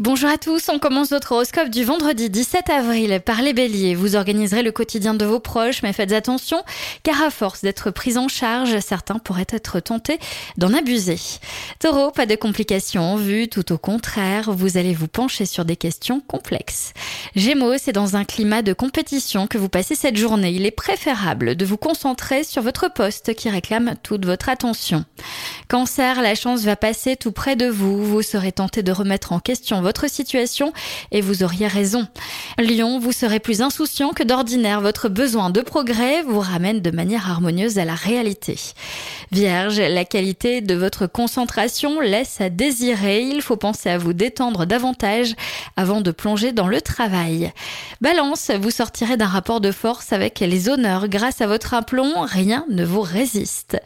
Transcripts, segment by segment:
Bonjour à tous, on commence notre horoscope du vendredi 17 avril par les béliers. Vous organiserez le quotidien de vos proches, mais faites attention, car à force d'être pris en charge, certains pourraient être tentés d'en abuser. Taureau, pas de complications en vue, tout au contraire, vous allez vous pencher sur des questions complexes. Gémeaux, c'est dans un climat de compétition que vous passez cette journée. Il est préférable de vous concentrer sur votre poste qui réclame toute votre attention. Cancer, la chance va passer tout près de vous, vous serez tenté de remettre en question votre situation et vous auriez raison. Lion, vous serez plus insouciant que d'ordinaire. Votre besoin de progrès vous ramène de manière harmonieuse à la réalité. Vierge, la qualité de votre concentration laisse à désirer. Il faut penser à vous détendre davantage avant de plonger dans le travail. Balance, vous sortirez d'un rapport de force avec les honneurs. Grâce à votre aplomb, rien ne vous résiste.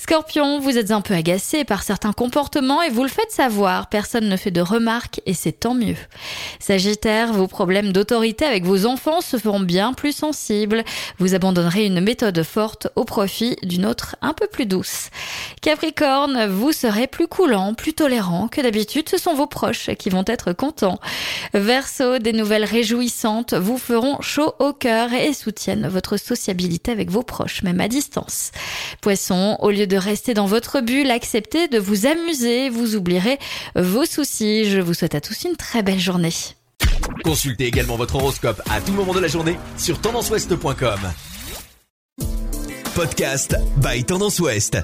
Scorpion, vous êtes un peu agacé par certains comportements et vous le faites savoir. Personne ne fait de remarques et c'est tant mieux. Sagittaire, vos problèmes d'autorité avec vos enfants se feront bien plus sensibles. Vous abandonnerez une méthode forte au profit d'une autre un peu plus douce. Capricorne, vous serez plus coulant, plus tolérant que d'habitude. Ce sont vos proches qui vont être contents. Verseau, des nouvelles réjouissantes vous feront chaud au cœur et soutiennent votre sociabilité avec vos proches, même à distance. Poisson, au lieu de rester dans votre bulle, acceptez de vous amuser, vous oublierez vos soucis. Je vous souhaite à tous une très belle journée. Consultez également votre horoscope à tout moment de la journée sur tendanceouest.com. Podcast by Tendance Ouest.